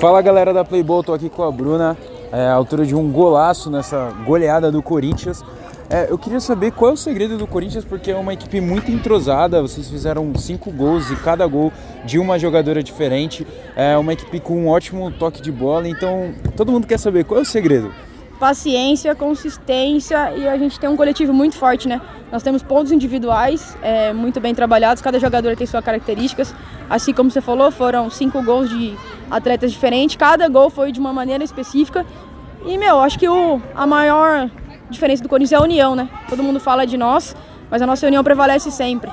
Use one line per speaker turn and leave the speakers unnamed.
Fala galera da Playboy, tô aqui com a Bruna, é, autora de um golaço nessa goleada do Corinthians. É, eu queria saber qual é o segredo do Corinthians, porque é uma equipe muito entrosada. Vocês fizeram cinco gols e cada gol de uma jogadora diferente. É uma equipe com um ótimo toque de bola. Então, todo mundo quer saber qual é o segredo.
Paciência, consistência e a gente tem um coletivo muito forte, né? Nós temos pontos individuais é, muito bem trabalhados. Cada jogador tem suas características. Assim como você falou, foram cinco gols de atletas diferentes. Cada gol foi de uma maneira específica. E, meu, acho que o, a maior diferença do Corinthians é a união, né? Todo mundo fala de nós, mas a nossa união prevalece sempre.